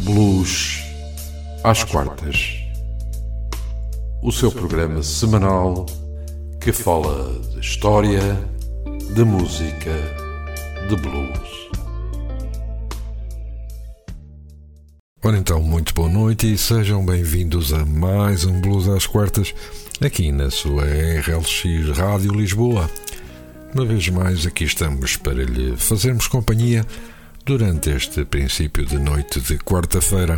Blues às quartas. O seu programa semanal que fala de história, de música, de blues. Ora então, muito boa noite e sejam bem-vindos a mais um Blues às quartas aqui na sua RLX Rádio Lisboa. Uma vez mais aqui estamos para lhe fazermos companhia durante este princípio de noite de quarta-feira.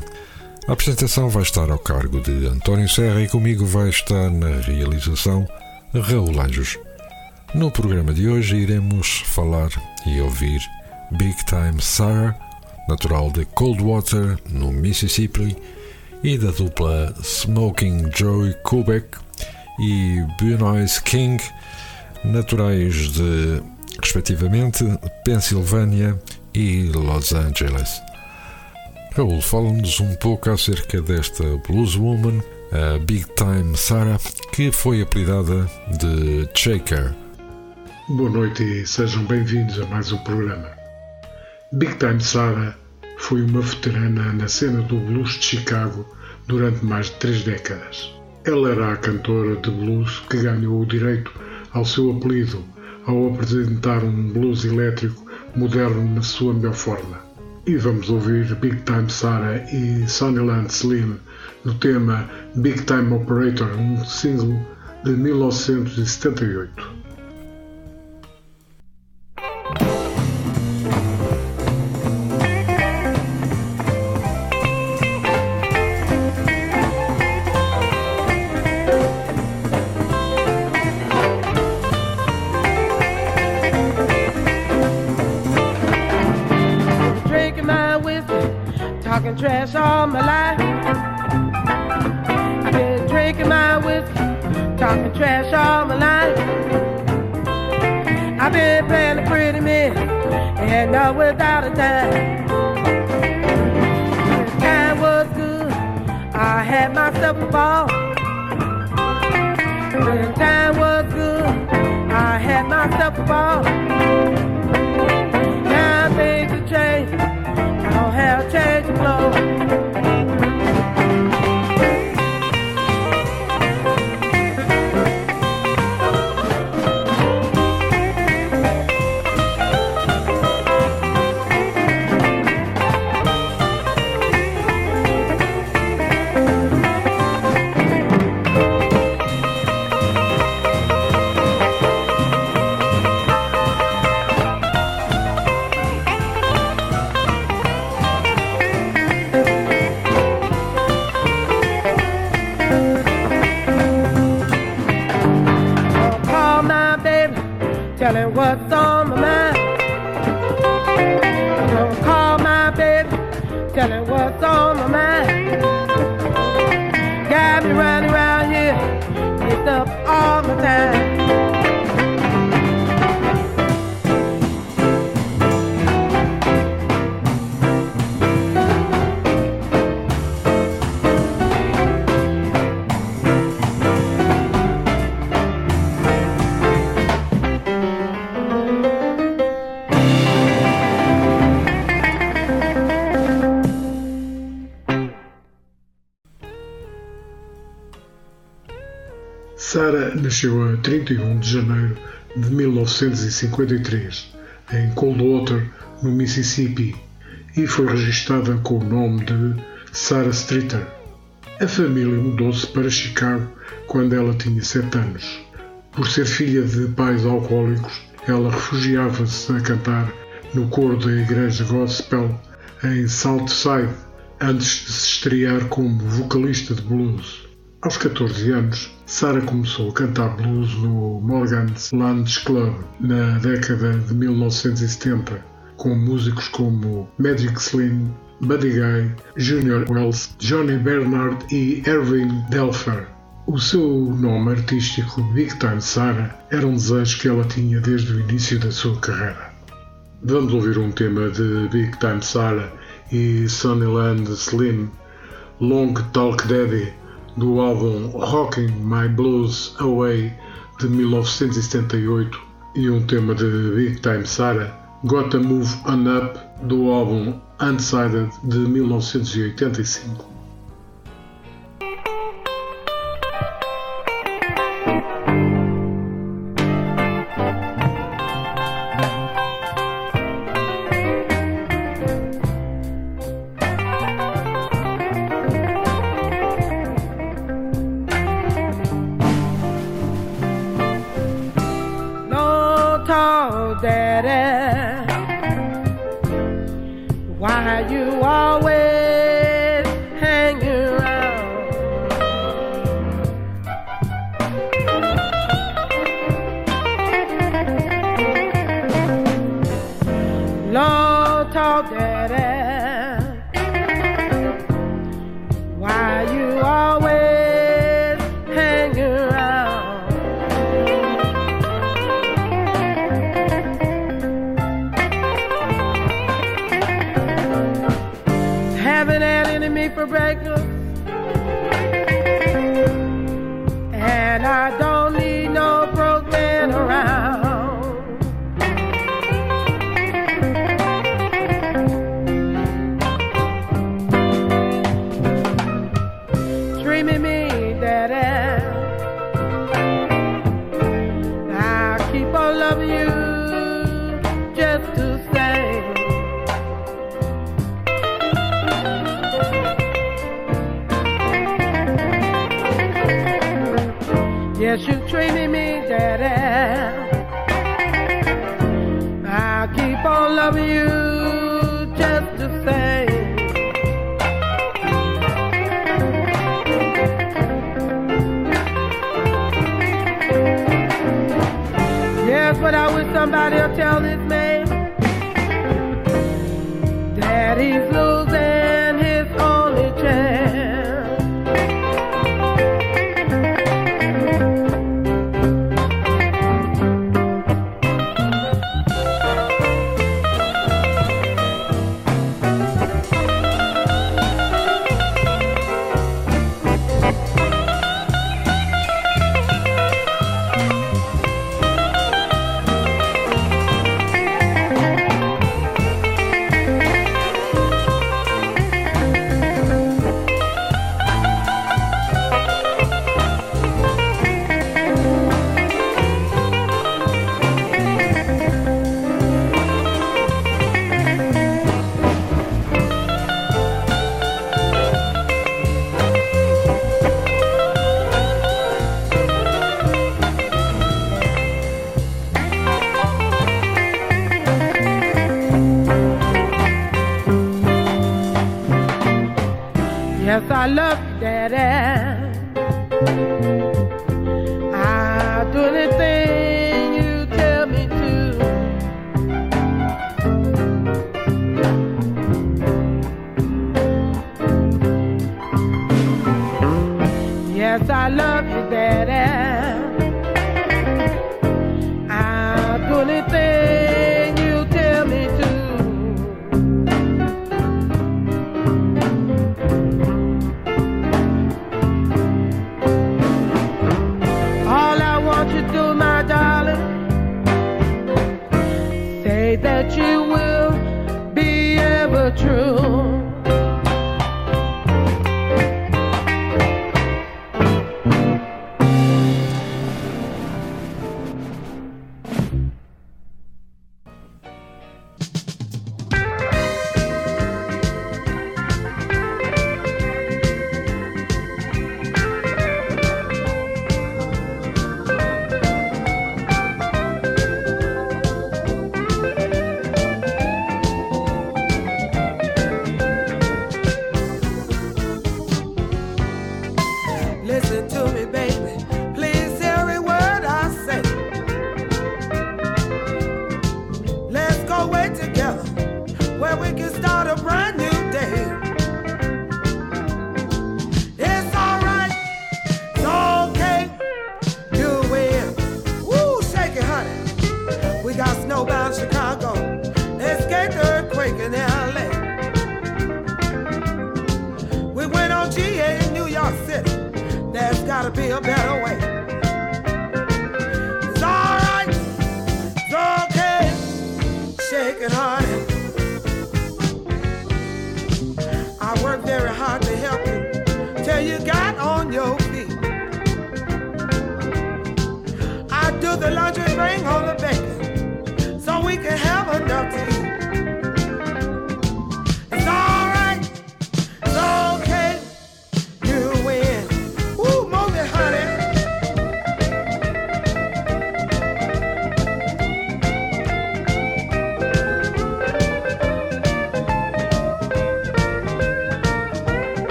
A apresentação vai estar ao cargo de António Serra e comigo vai estar na realização Raul Anjos. No programa de hoje iremos falar e ouvir Big Time Sarah, natural de Coldwater, no Mississippi, e da dupla Smoking Joey Kubek e Bunois King, naturais de, respectivamente, Pensilvânia e Los Angeles. Raul, fala-nos um pouco acerca desta blueswoman, a Big Time Sarah, que foi apelidada de Shaker. Boa noite e sejam bem-vindos a mais um programa. Big Time Sarah foi uma veterana na cena do blues de Chicago durante mais de três décadas. Ela era a cantora de blues que ganhou o direito ao seu apelido ao apresentar um blues elétrico moderno na sua melhor forma. E vamos ouvir Big Time Sarah e Sunnyland Slim no tema Big Time Operator, um single de 1978. Trash all my life. Been drinking my whiskey, talking trash all my life. I've been playing the pretty man, and not without a dime. Time was good, I had myself a ball. The time was good, I had myself a ball. love. 31 de janeiro de 1953 em Coldwater, no Mississippi, e foi registada com o nome de Sarah Streeter. A família mudou-se para Chicago quando ela tinha 7 anos. Por ser filha de pais alcoólicos, ela refugiava-se a cantar no coro da igreja gospel em Southside, antes de se estrear como vocalista de blues. Aos 14 anos, Sarah começou a cantar blues no Morgan's Lunch Club na década de 1970, com músicos como Magic Slim, Buddy Guy, Junior Wells, Johnny Bernard e Erwin Delfer. O seu nome artístico, Big Time Sarah, era um desejo que ela tinha desde o início da sua carreira. Vamos ouvir um tema de Big Time Sarah e Sunnyland Slim, Long Talk Daddy, do álbum Rocking My Blues Away de 1978 e um tema de Big Time Sarah, Gotta Move On Up do álbum Undecided de 1985. don't need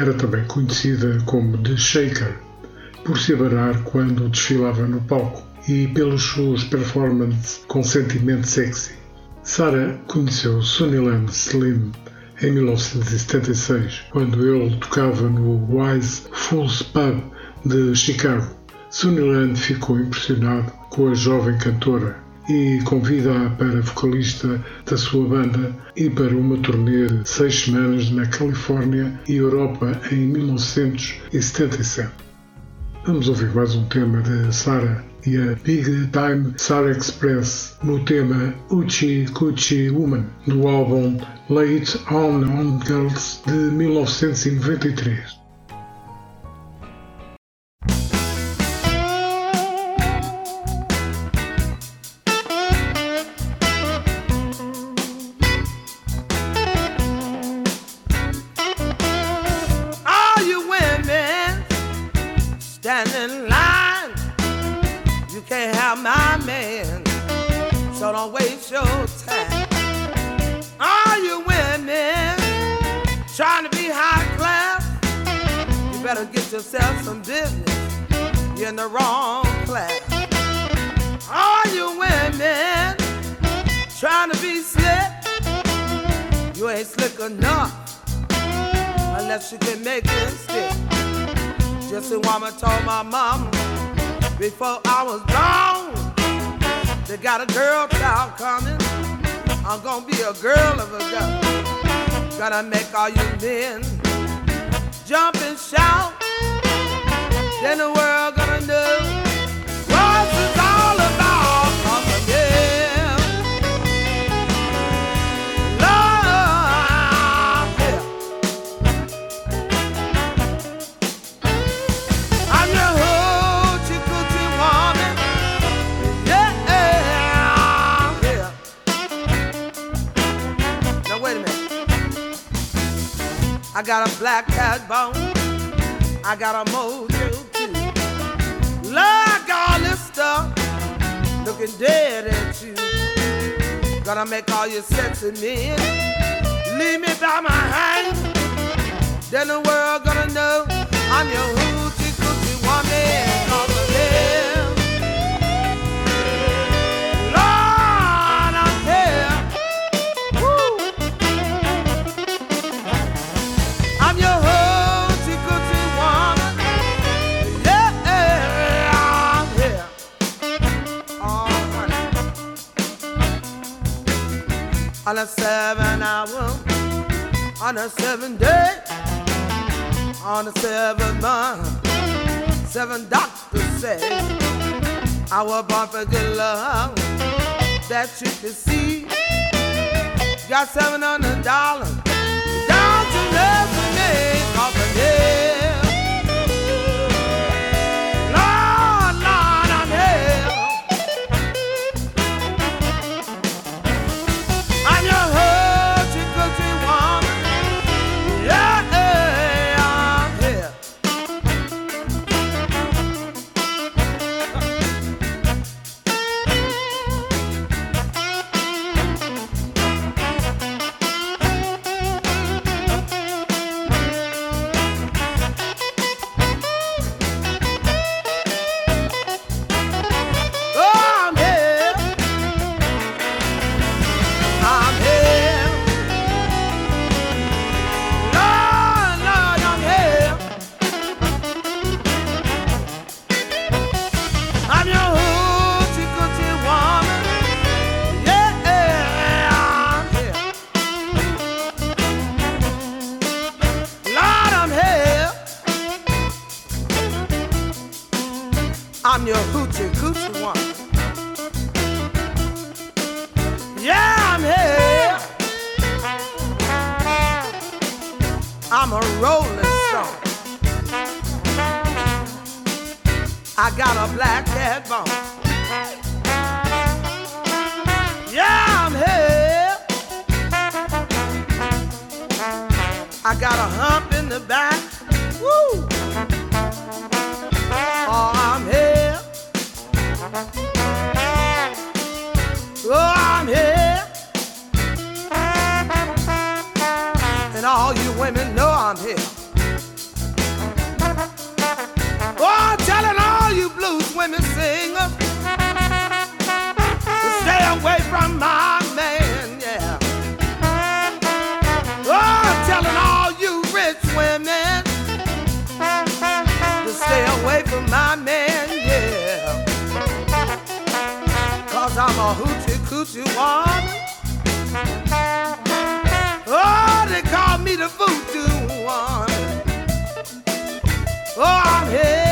era também conhecida como The Shaker, por se abanar quando desfilava no palco e pelos seus performances com sentimento sexy. Sarah conheceu Sunnyland Slim em 1976, quando ele tocava no Wise Fools Pub de Chicago. Sunnyland ficou impressionado com a jovem cantora e convida-a para vocalista da sua banda e para uma turnê de seis semanas na Califórnia e Europa em 1977. Vamos ouvir mais um tema de Sarah e a Big Time Sarah Express no tema Uchi Kuchi Woman do álbum Late On On Girls de 1993. A girl of a girl. Gonna make all you men jump and shout. Then the world gonna know it's all about. I got a black cat bone. I got a mojo too. Like all this stuff, looking dead at you. Gonna make all you sexy men leave me by my hand. Then the world gonna know I'm your hoochie coochie woman. On a seven hour, on a seven day, on a seven month. Seven doctors say I was born for good love that you can see. Got seven hundred dollars I'm your hoochie coochie one. Yeah, I'm here. I'm a rolling stone. I got a black cat bone. Yeah, I'm here. I got a hump in the back. women know I'm here. Oh, telling all you blues women sing stay away from my man, yeah. Oh, telling all you rich women to stay away from my man, yeah. Cause I'm a hoochie coochie one. one. Oh, I'm here.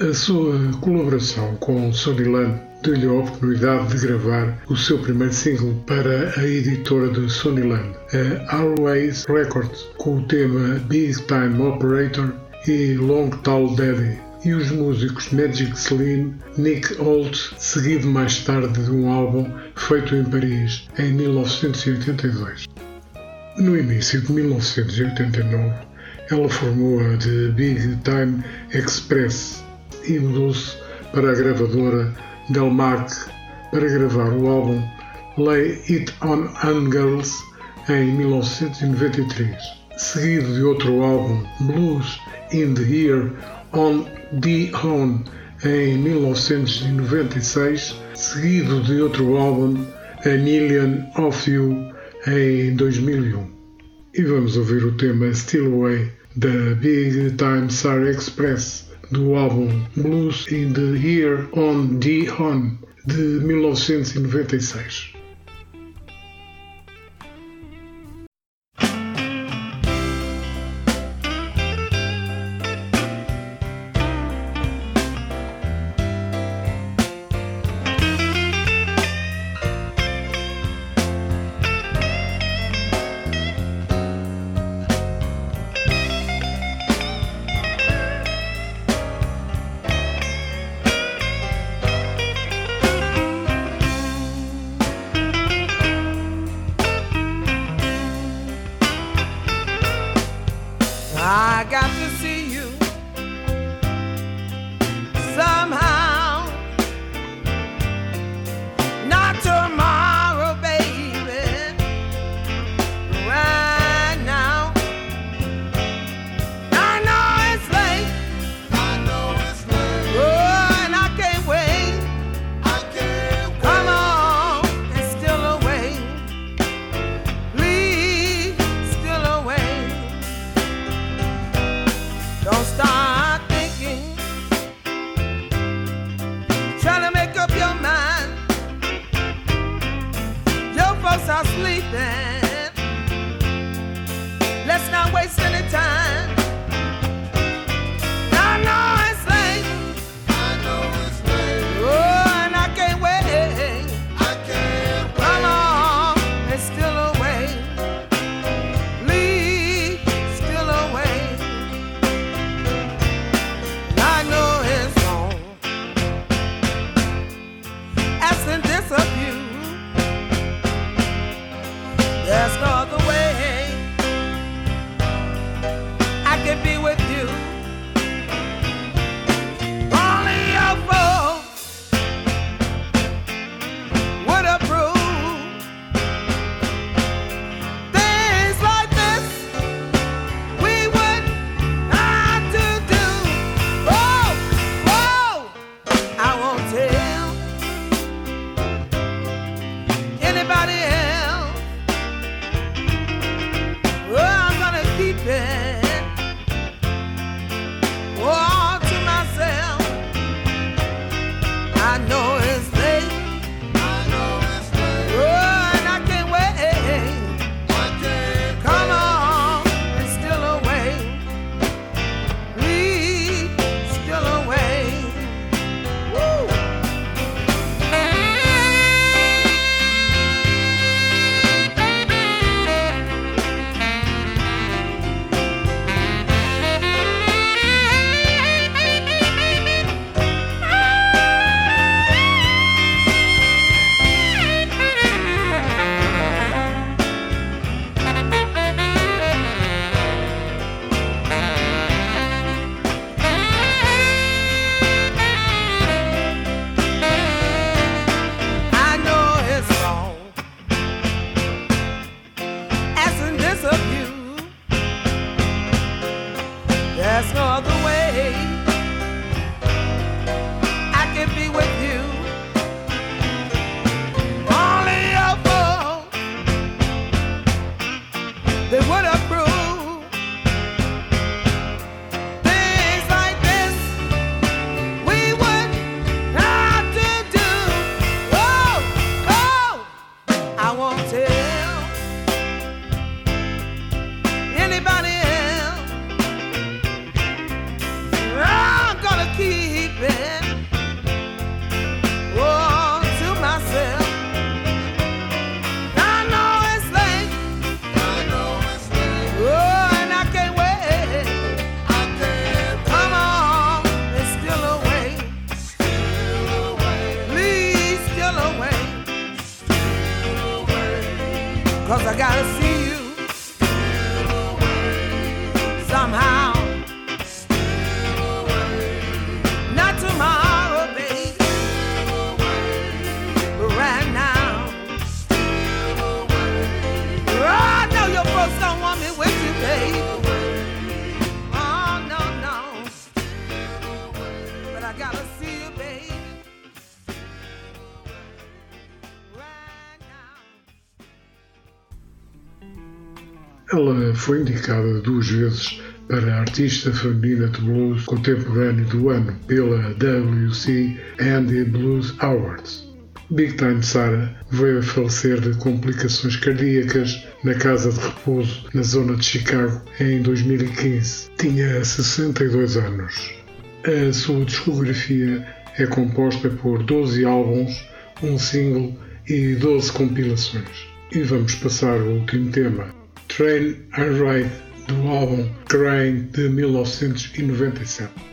A sua colaboração com Sonny Land deu-lhe a oportunidade de gravar o seu primeiro single para a editora de Land, a Always Records, com o tema Big Time Operator e Long Tall Daddy, e os músicos Magic Slim, Nick Holt, seguido mais tarde de um álbum feito em Paris em 1982. No início de 1989, ela formou a The Big Time Express e mudou-se para a gravadora Delmark para gravar o álbum Lay It On Angles em 1993, seguido de outro álbum Blues in the Year on the Horn em 1996, seguido de outro álbum A Million of You em 2001. E vamos ouvir o tema Still Away da Big Time Star Express do álbum Blues in the Year on the Horn de 1996. Ela foi indicada duas vezes para a Artista Feminina de Blues Contemporâneo do Ano pela WC Andy Blues Awards. Big Time Sarah veio a falecer de complicações cardíacas na casa de repouso na zona de Chicago em 2015. Tinha 62 anos. A sua discografia é composta por 12 álbuns, um single e 12 compilações. E vamos passar ao último tema, Train and Ride, do álbum Crane de 1997.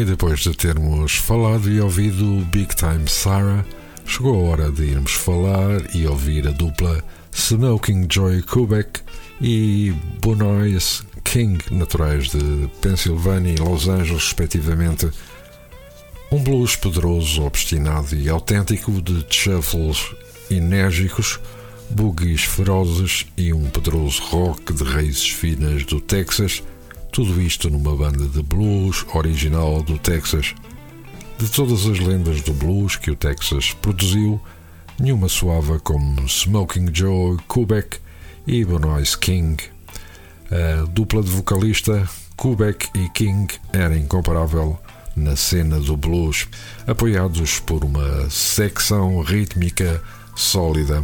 E depois de termos falado e ouvido Big Time Sarah, chegou a hora de irmos falar e ouvir a dupla Smoking Joy Kubek e Bonois King, naturais de Pensilvânia e Los Angeles, respectivamente. Um blues poderoso, obstinado e autêntico de shuffles enérgicos, boogies ferozes e um poderoso rock de raízes finas do Texas, tudo isto numa banda de blues original do Texas. De todas as lendas do blues que o Texas produziu, nenhuma soava como Smoking Joe Kubek e Bonois King. A dupla de vocalista Kubek e King era incomparável na cena do blues, apoiados por uma secção rítmica sólida.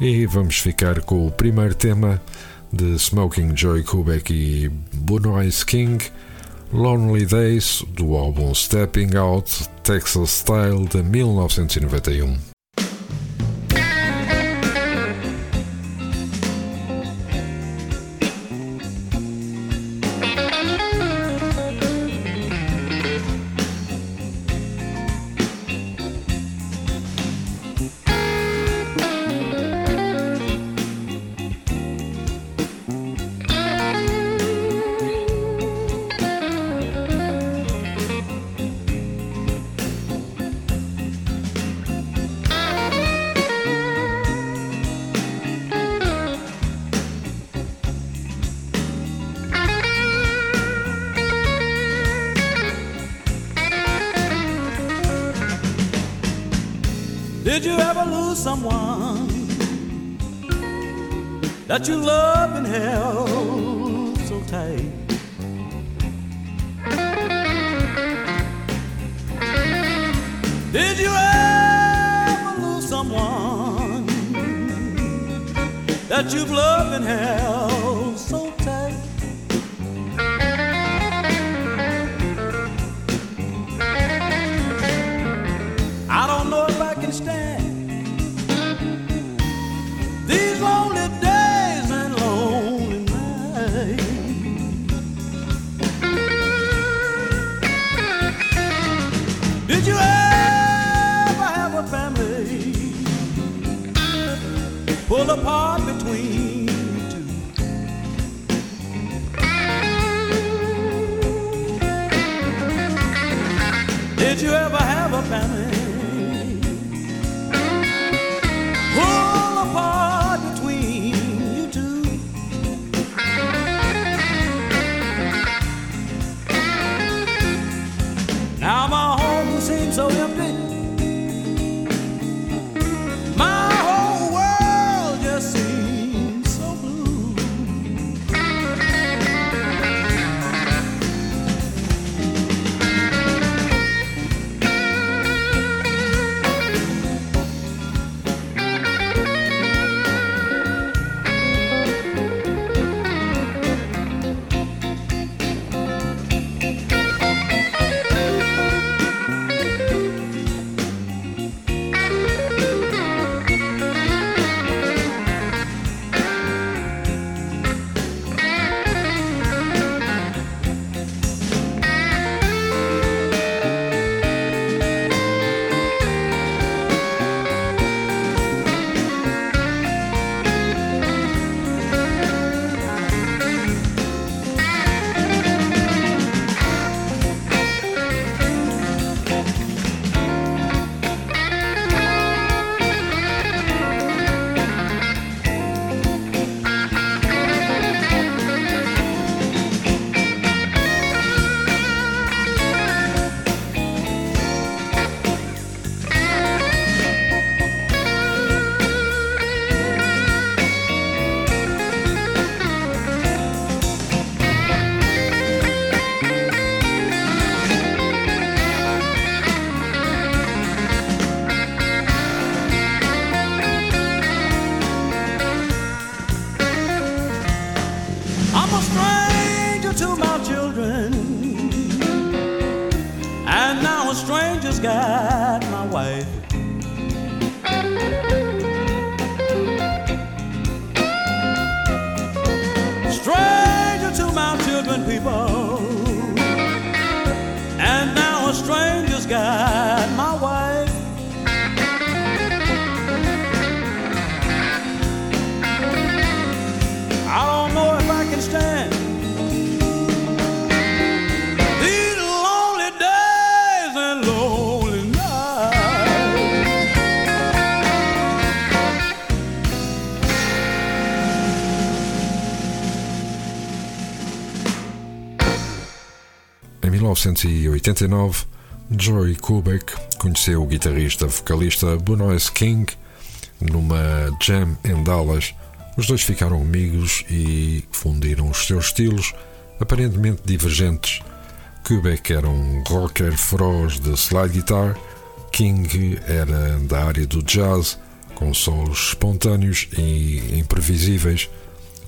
E vamos ficar com o primeiro tema de Smoking Joy Kubek e King, Lonely Days, do álbum Stepping Out Texas Style de 1991. That you love and held so tight? Did you ever lose someone that you've loved and held apart between? Did you ever have a family 1989, Joey Kubek conheceu o guitarrista vocalista Bonois King numa jam em Dallas. Os dois ficaram amigos e fundiram os seus estilos, aparentemente divergentes. Kubek era um rocker feroz de slide guitar, King era da área do jazz, com solos espontâneos e imprevisíveis.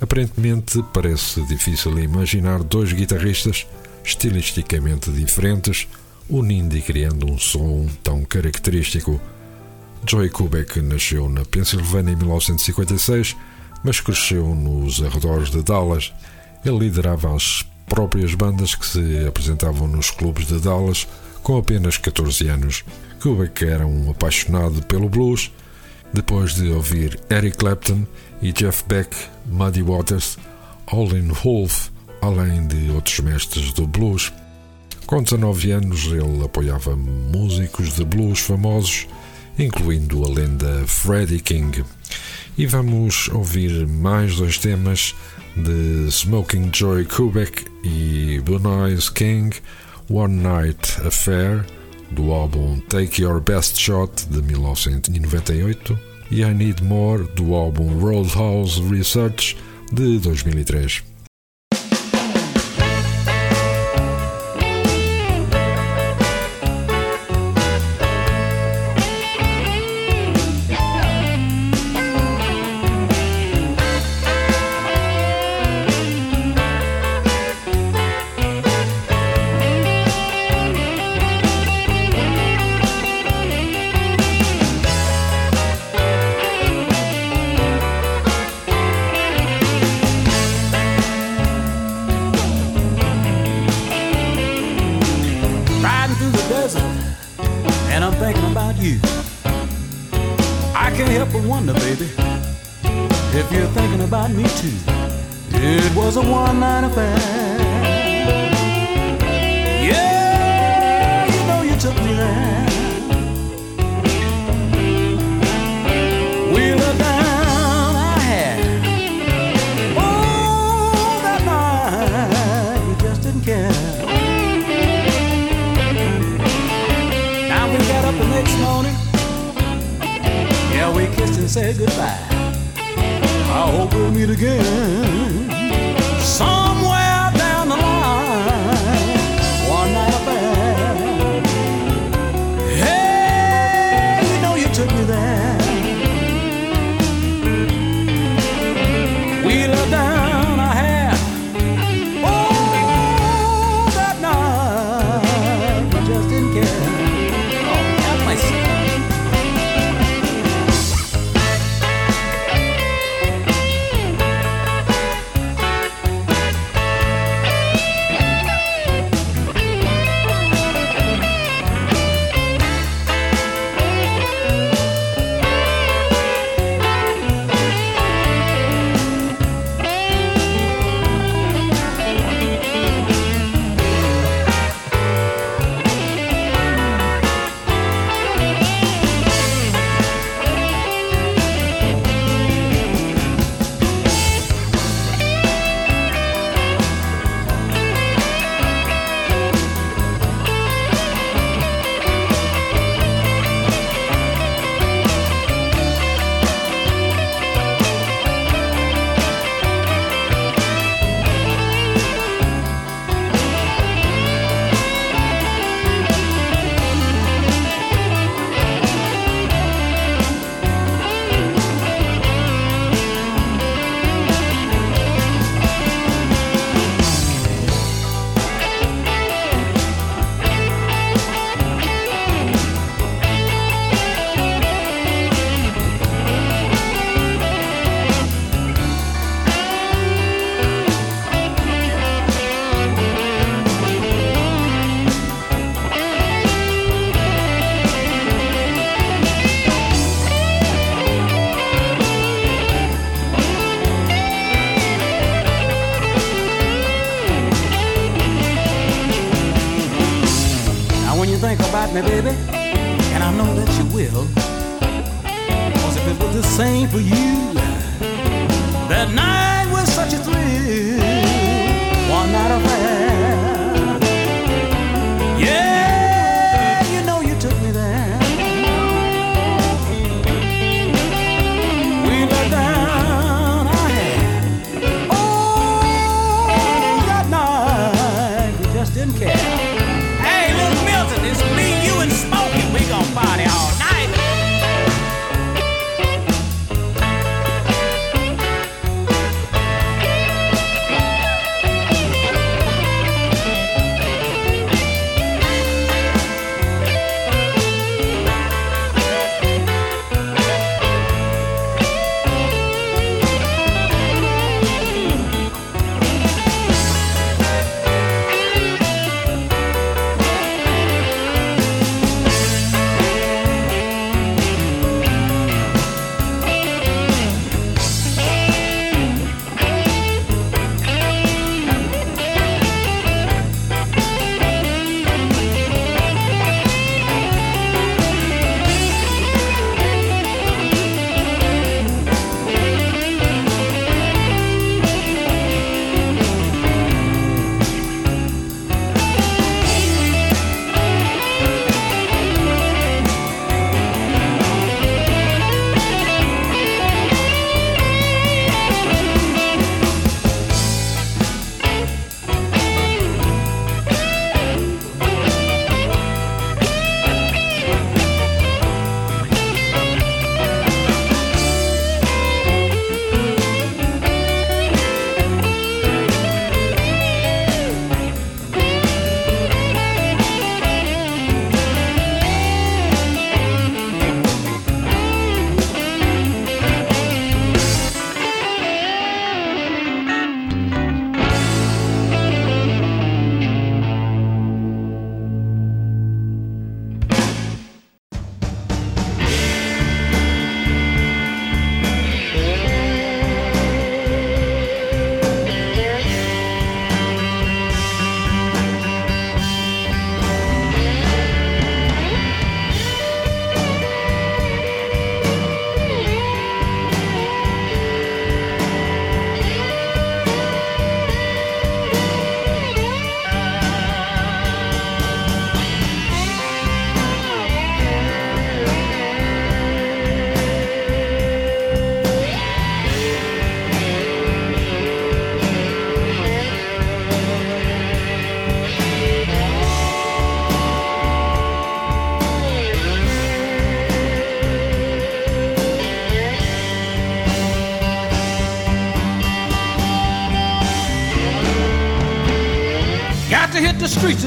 Aparentemente, parece difícil imaginar dois guitarristas estilisticamente diferentes unindo e criando um som tão característico. Joey Kubek nasceu na Pensilvânia em 1956, mas cresceu nos arredores de Dallas. Ele liderava as próprias bandas que se apresentavam nos clubes de Dallas com apenas 14 anos. Kubek era um apaixonado pelo blues. Depois de ouvir Eric Clapton e Jeff Beck, Muddy Waters, Olin Wolf, além de outros mestres do blues, com 19 anos, ele apoiava músicos de blues famosos, incluindo a lenda Freddie King. E vamos ouvir mais dois temas de Smoking Joy Kubek e Bunais King, One Night Affair, do álbum Take Your Best Shot de 1998, e I Need More, do álbum Roadhouse Research de 2003. say goodbye. I hope we'll meet again somewhere. Me, baby, and I know that you will. Cause if it was the same for you, that night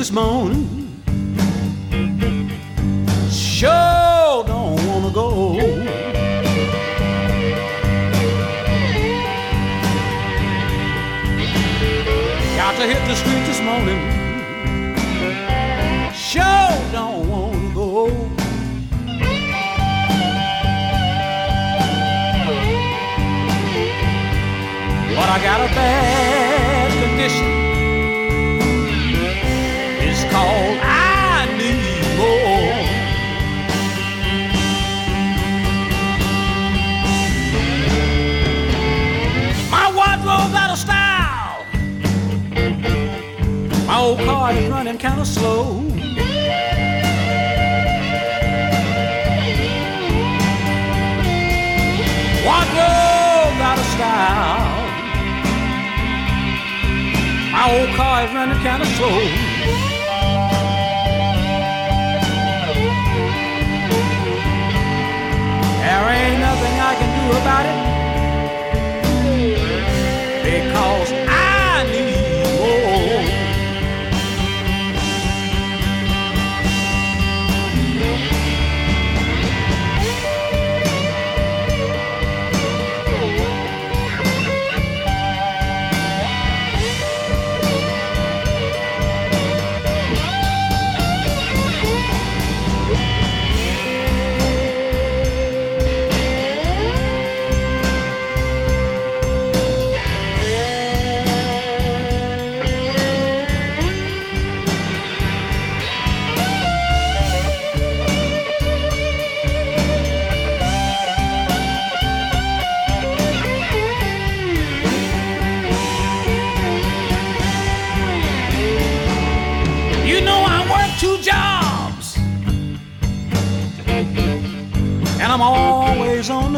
this morning. Old car is running kind of slow. Wardrobe's out of style. My old car is running kind of slow. There ain't nothing I can do about it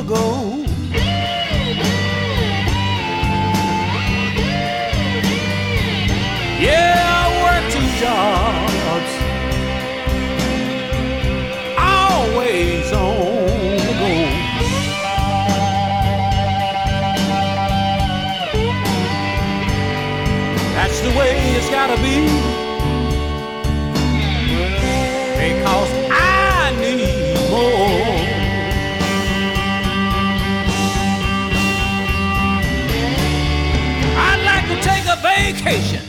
always on the go. Yeah, I work two jobs, always on the go. That's the way it's gotta be. Vacation,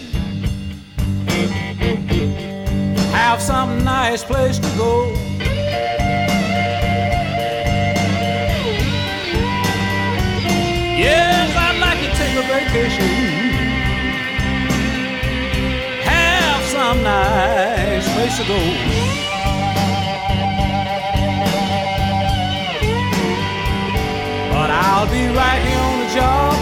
have some nice place to go. Yes, I'd like to take a vacation, have some nice place to go. But I'll be right here on the job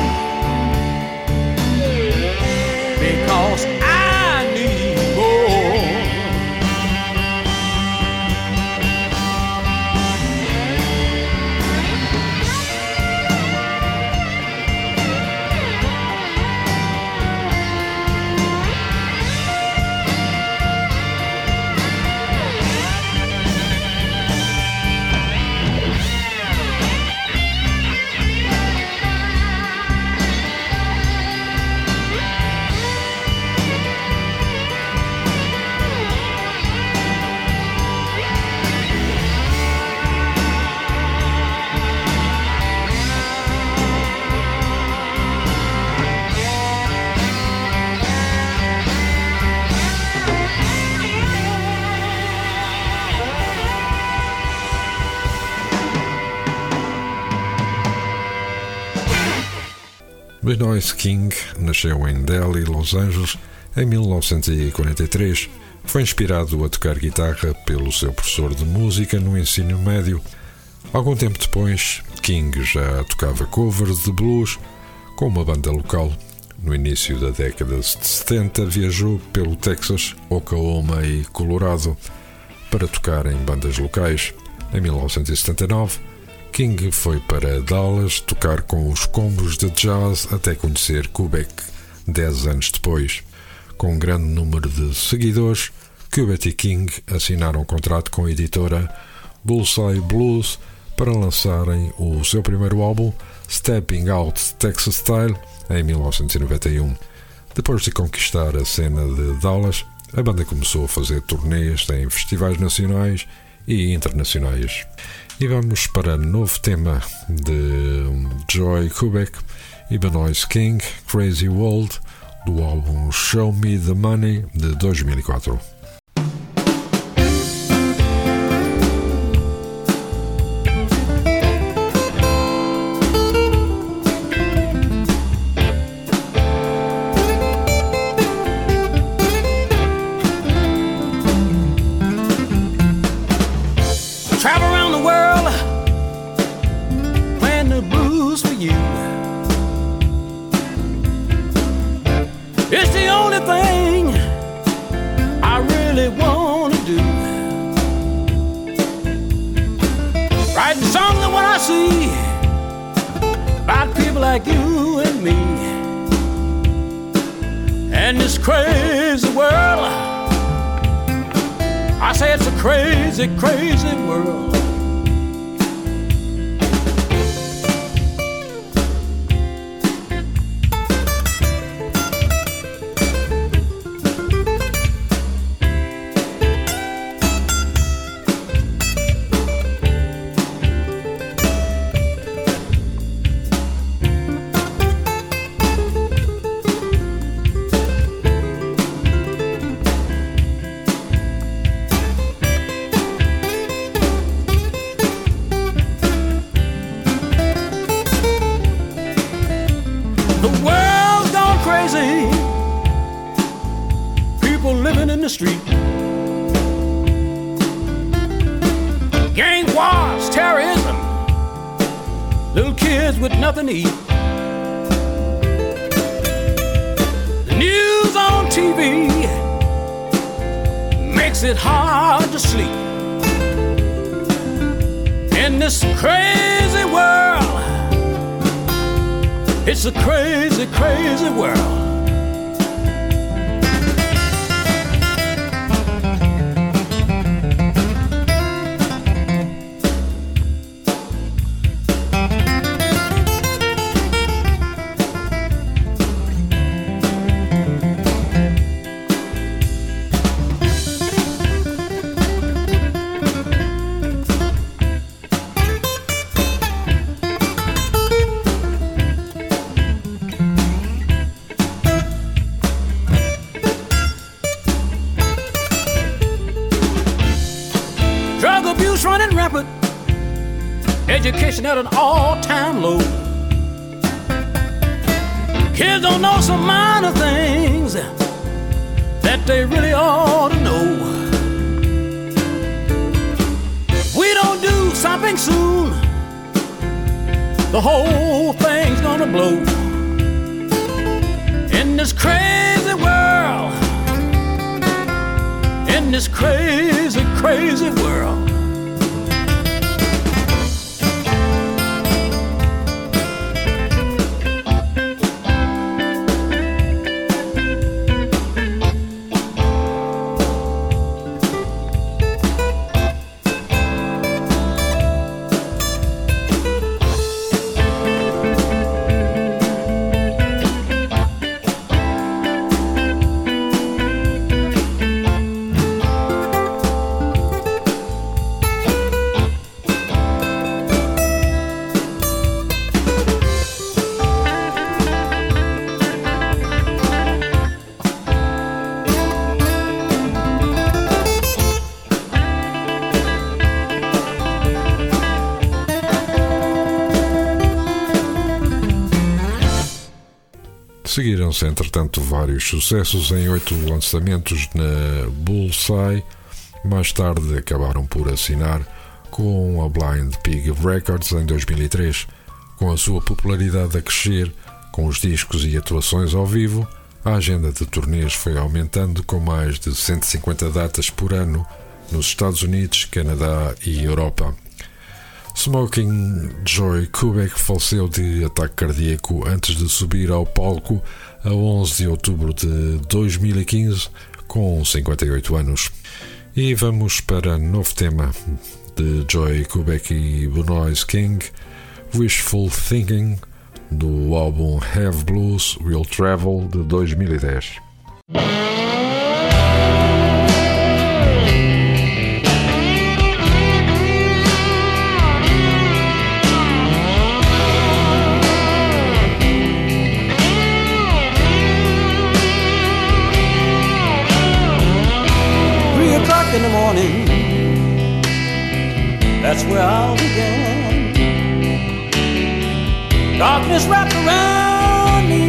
Benoist King nasceu em Delhi, Los Angeles, em 1943. Foi inspirado a tocar guitarra pelo seu professor de música no ensino médio. Algum tempo depois, King já tocava covers de blues com uma banda local. No início da década de 70, viajou pelo Texas, Oklahoma e Colorado para tocar em bandas locais. Em 1979, King foi para Dallas tocar com os combos de jazz até conhecer Quebec dez anos depois. Com um grande número de seguidores, Kubet e King assinaram um contrato com a editora Bullseye Blues para lançarem o seu primeiro álbum, Stepping Out Texas Style, em 1991. Depois de conquistar a cena de Dallas, a banda começou a fazer turnês em festivais nacionais e internacionais. E vamos para novo tema de Joy Kubek Benoist King, Crazy World, do álbum Show Me the Money de 2004. people living in the street. Gang wars, terrorism, little kids with nothing to eat. The news on TV makes it hard to sleep. In this crazy world, it's a crazy, crazy world. an all Seguiram-se, entretanto, vários sucessos em oito lançamentos na Bullseye. Mais tarde acabaram por assinar com a Blind Pig Records em 2003. Com a sua popularidade a crescer, com os discos e atuações ao vivo, a agenda de turnês foi aumentando com mais de 150 datas por ano nos Estados Unidos, Canadá e Europa. Smoking Joy Kubek faleceu de ataque cardíaco antes de subir ao palco a 11 de outubro de 2015, com 58 anos. E vamos para novo tema de Joy Kubek e Benoist King, Wishful Thinking, do álbum Have Blues Will Travel de 2010. Darkness wrapped around me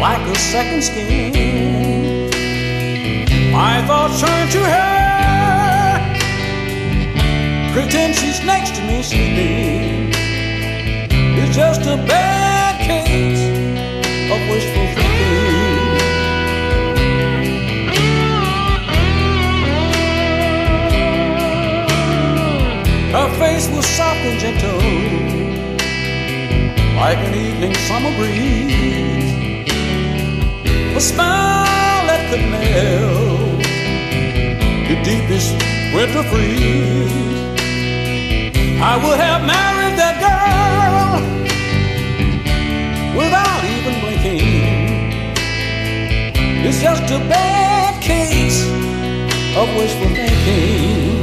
like a second skin. My thoughts turn to her, pretend she's next to me sleeping. It's just a bad case of wishful thinking. Her face was soft and gentle, like an evening summer breeze. A smile that could melt the deepest winter freeze. I would have married that girl without even blinking. It's just a bad case of wishful thinking.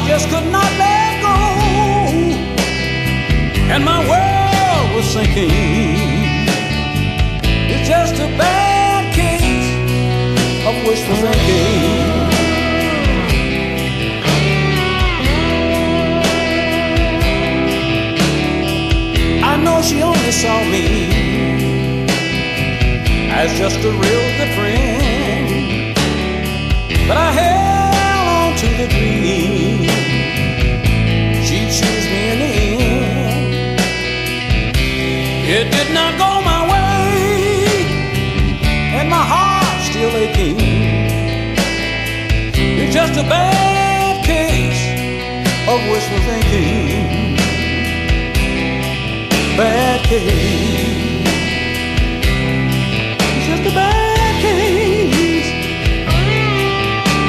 I just could not let go, and my world was sinking. It's just a bad case of wishful thinking. I know she only saw me as just a real good friend. But I held on to the dream It did not go my way, and my heart's still aching. It's just a bad case of wishful thinking bad case. It's just a bad case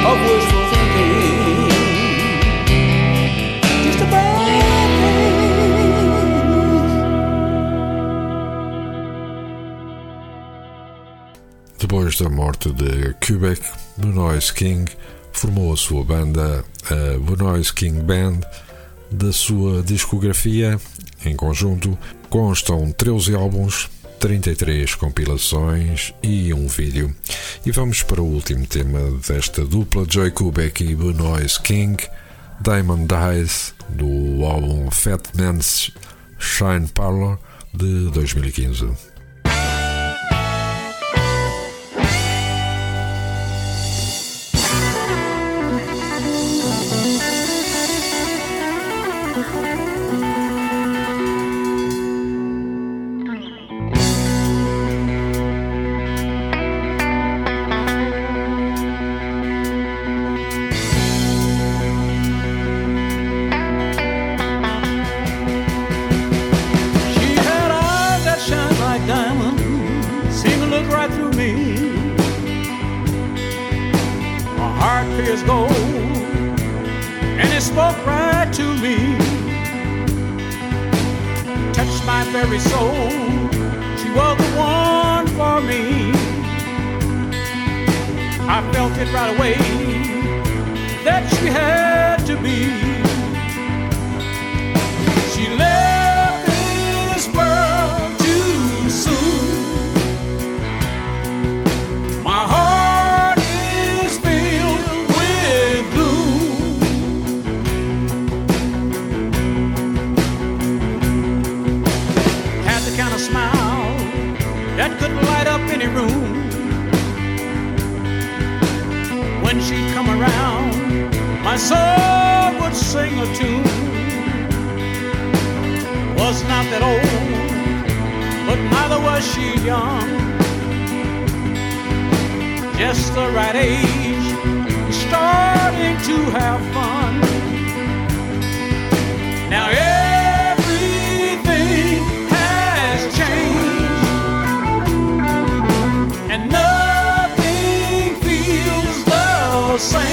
of wishful da morte de Quebec, Benoist King formou a sua banda, a Benoist King Band. Da sua discografia, em conjunto, constam 13 álbuns, 33 compilações e um vídeo. E vamos para o último tema desta dupla, Joy Quebec e Benoist King, Diamond Dies, do álbum Fat Man's Shine Parlor de 2015. Heart feels gold, and it spoke right to me. Touched my very soul. She was the one for me. I felt it right away that she had to be. She left that could light up any room. When she'd come around, my soul would sing a tune. Was not that old, but neither was she young. Just the right age, starting to have fun. Now everything same.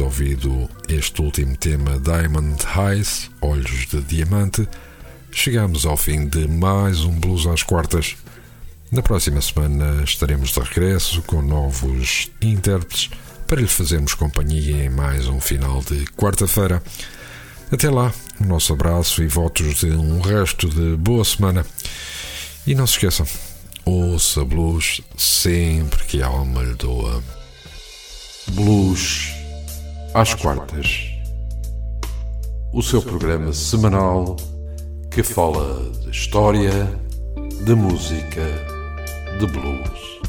Ouvido este último tema Diamond Eyes, Olhos de Diamante, chegamos ao fim de mais um Blues às Quartas. Na próxima semana estaremos de regresso com novos intérpretes para lhe fazermos companhia em mais um final de quarta-feira. Até lá, o nosso abraço e votos de um resto de boa semana. E não se esqueçam, ouça blues sempre que a alma lhe doa. Blues às quartas. O seu programa semanal que fala de história, de música, de blues.